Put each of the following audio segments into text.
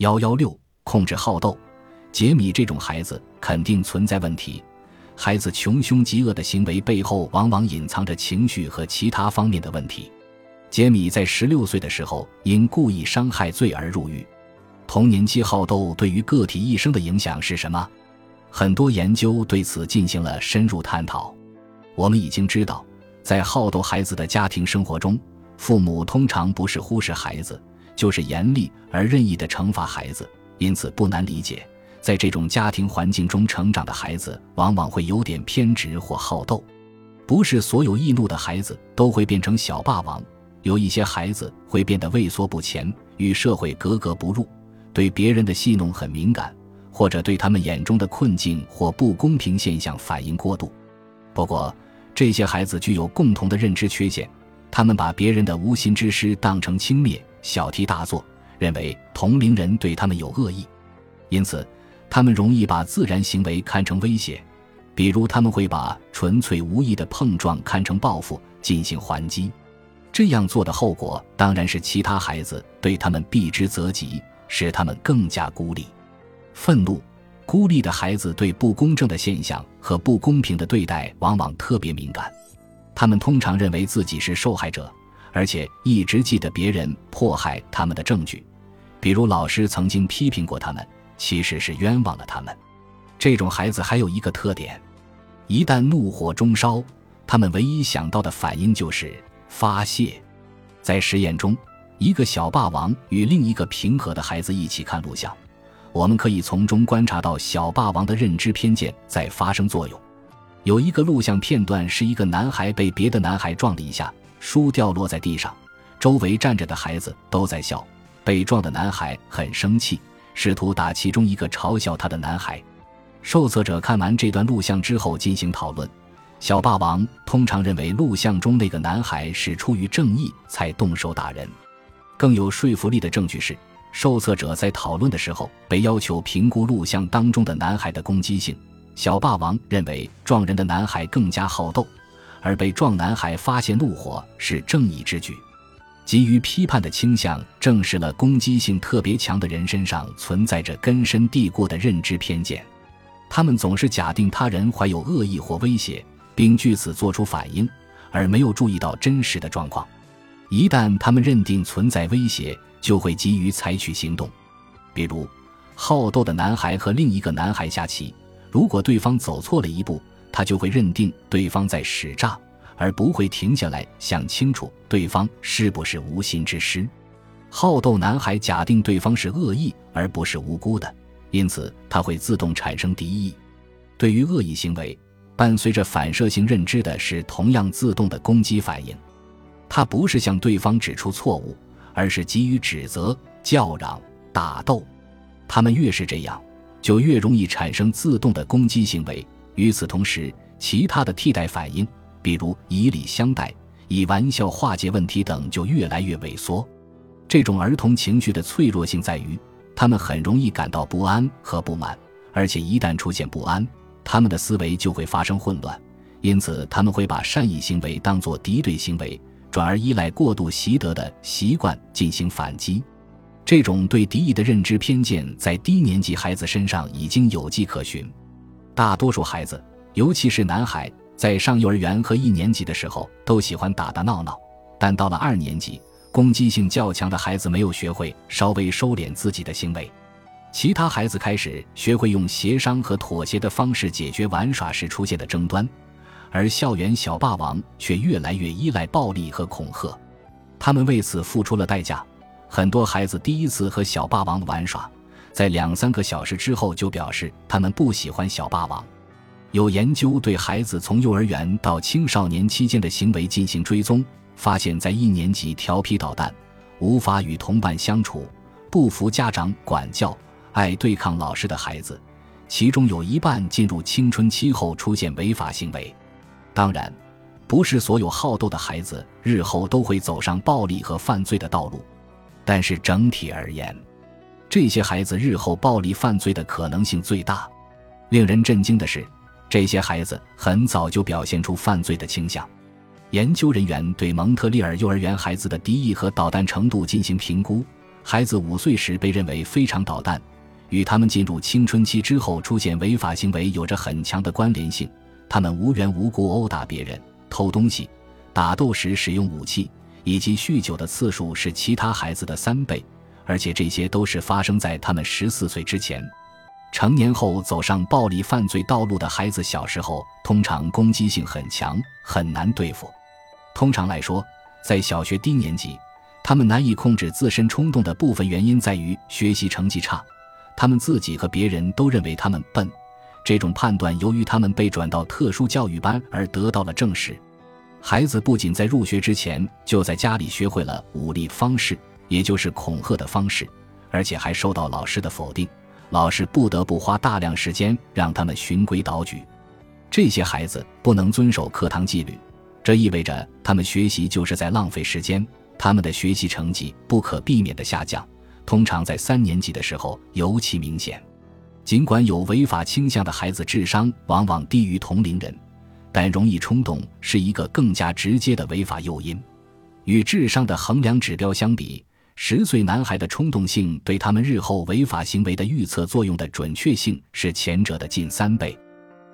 幺幺六，控制好斗。杰米这种孩子肯定存在问题。孩子穷凶极恶的行为背后，往往隐藏着情绪和其他方面的问题。杰米在十六岁的时候因故意伤害罪而入狱。童年期好斗对于个体一生的影响是什么？很多研究对此进行了深入探讨。我们已经知道，在好斗孩子的家庭生活中，父母通常不是忽视孩子，就是严厉而任意的惩罚孩子。因此，不难理解，在这种家庭环境中成长的孩子，往往会有点偏执或好斗。不是所有易怒的孩子都会变成小霸王，有一些孩子会变得畏缩不前，与社会格格不入，对别人的戏弄很敏感。或者对他们眼中的困境或不公平现象反应过度。不过，这些孩子具有共同的认知缺陷，他们把别人的无心之失当成轻蔑，小题大做，认为同龄人对他们有恶意，因此，他们容易把自然行为看成威胁，比如他们会把纯粹无意的碰撞看成报复，进行还击。这样做的后果当然是其他孩子对他们避之则吉，使他们更加孤立。愤怒、孤立的孩子对不公正的现象和不公平的对待往往特别敏感，他们通常认为自己是受害者，而且一直记得别人迫害他们的证据，比如老师曾经批评过他们，其实是冤枉了他们。这种孩子还有一个特点：一旦怒火中烧，他们唯一想到的反应就是发泄。在实验中，一个小霸王与另一个平和的孩子一起看录像。我们可以从中观察到小霸王的认知偏见在发生作用。有一个录像片段是一个男孩被别的男孩撞了一下，书掉落在地上，周围站着的孩子都在笑。被撞的男孩很生气，试图打其中一个嘲笑他的男孩。受测者看完这段录像之后进行讨论。小霸王通常认为录像中那个男孩是出于正义才动手打人。更有说服力的证据是。受测者在讨论的时候被要求评估录像当中的男孩的攻击性。小霸王认为撞人的男孩更加好斗，而被撞男孩发泄怒火是正义之举。急于批判的倾向证实了攻击性特别强的人身上存在着根深蒂固的认知偏见，他们总是假定他人怀有恶意或威胁，并据此做出反应，而没有注意到真实的状况。一旦他们认定存在威胁，就会急于采取行动，比如好斗的男孩和另一个男孩下棋，如果对方走错了一步，他就会认定对方在使诈，而不会停下来想清楚对方是不是无心之失。好斗男孩假定对方是恶意而不是无辜的，因此他会自动产生敌意。对于恶意行为，伴随着反射性认知的是同样自动的攻击反应，他不是向对方指出错误。而是给予指责、叫嚷、打斗，他们越是这样，就越容易产生自动的攻击行为。与此同时，其他的替代反应，比如以礼相待、以玩笑化解问题等，就越来越萎缩。这种儿童情绪的脆弱性在于，他们很容易感到不安和不满，而且一旦出现不安，他们的思维就会发生混乱，因此他们会把善意行为当作敌对行为。转而依赖过度习得的习惯进行反击，这种对敌意的认知偏见在低年级孩子身上已经有迹可循。大多数孩子，尤其是男孩，在上幼儿园和一年级的时候都喜欢打打闹闹，但到了二年级，攻击性较强的孩子没有学会稍微收敛自己的行为，其他孩子开始学会用协商和妥协的方式解决玩耍时出现的争端。而校园小霸王却越来越依赖暴力和恐吓，他们为此付出了代价。很多孩子第一次和小霸王玩耍，在两三个小时之后就表示他们不喜欢小霸王。有研究对孩子从幼儿园到青少年期间的行为进行追踪，发现，在一年级调皮捣蛋、无法与同伴相处、不服家长管教、爱对抗老师的孩子，其中有一半进入青春期后出现违法行为。当然，不是所有好斗的孩子日后都会走上暴力和犯罪的道路，但是整体而言，这些孩子日后暴力犯罪的可能性最大。令人震惊的是，这些孩子很早就表现出犯罪的倾向。研究人员对蒙特利尔幼儿园孩子的敌意和捣蛋程度进行评估，孩子五岁时被认为非常捣蛋，与他们进入青春期之后出现违法行为有着很强的关联性。他们无缘无故殴打别人、偷东西、打斗时使用武器，以及酗酒的次数是其他孩子的三倍，而且这些都是发生在他们十四岁之前。成年后走上暴力犯罪道路的孩子，小时候通常攻击性很强，很难对付。通常来说，在小学低年级，他们难以控制自身冲动的部分原因在于学习成绩差，他们自己和别人都认为他们笨。这种判断由于他们被转到特殊教育班而得到了证实。孩子不仅在入学之前就在家里学会了武力方式，也就是恐吓的方式，而且还受到老师的否定。老师不得不花大量时间让他们循规蹈矩。这些孩子不能遵守课堂纪律，这意味着他们学习就是在浪费时间。他们的学习成绩不可避免的下降，通常在三年级的时候尤其明显。尽管有违法倾向的孩子智商往往低于同龄人，但容易冲动是一个更加直接的违法诱因。与智商的衡量指标相比。十岁男孩的冲动性对他们日后违法行为的预测作用的准确性是前者的近三倍。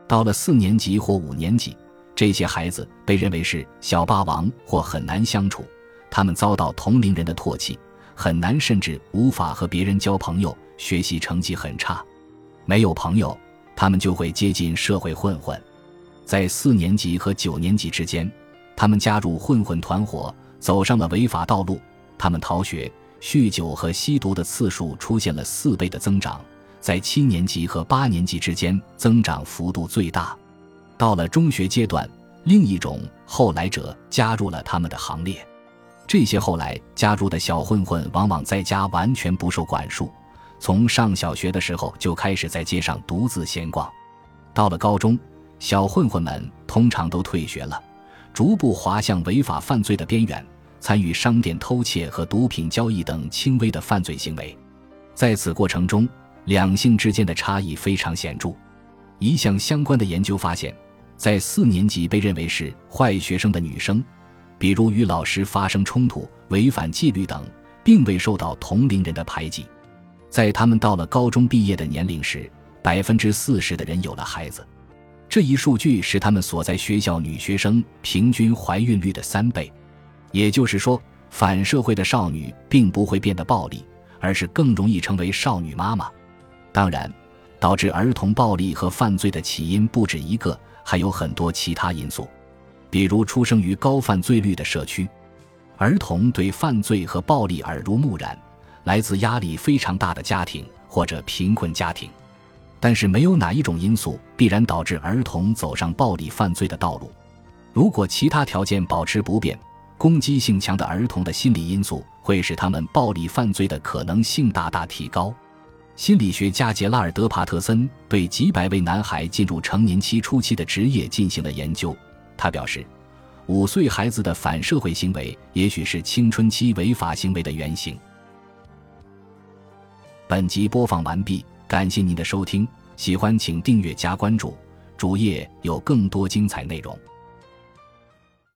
到了四年级或五年级，这些孩子被认为是小霸王或很难相处，他们遭到同龄人的唾弃，很难甚至无法和别人交朋友，学习成绩很差。没有朋友，他们就会接近社会混混。在四年级和九年级之间，他们加入混混团伙，走上了违法道路。他们逃学、酗酒和吸毒的次数出现了四倍的增长，在七年级和八年级之间增长幅度最大。到了中学阶段，另一种后来者加入了他们的行列。这些后来加入的小混混往往在家完全不受管束，从上小学的时候就开始在街上独自闲逛。到了高中，小混混们通常都退学了，逐步滑向违法犯罪的边缘。参与商店偷窃和毒品交易等轻微的犯罪行为，在此过程中，两性之间的差异非常显著。一项相关的研究发现，在四年级被认为是坏学生的女生，比如与老师发生冲突、违反纪律等，并未受到同龄人的排挤。在他们到了高中毕业的年龄时，百分之四十的人有了孩子，这一数据是他们所在学校女学生平均怀孕率的三倍。也就是说，反社会的少女并不会变得暴力，而是更容易成为少女妈妈。当然，导致儿童暴力和犯罪的起因不止一个，还有很多其他因素，比如出生于高犯罪率的社区，儿童对犯罪和暴力耳濡目染，来自压力非常大的家庭或者贫困家庭。但是，没有哪一种因素必然导致儿童走上暴力犯罪的道路。如果其他条件保持不变，攻击性强的儿童的心理因素会使他们暴力犯罪的可能性大大提高。心理学家杰拉尔德·帕特森对几百位男孩进入成年期初期的职业进行了研究。他表示，五岁孩子的反社会行为也许是青春期违法行为的原型。本集播放完毕，感谢您的收听，喜欢请订阅加关注，主页有更多精彩内容。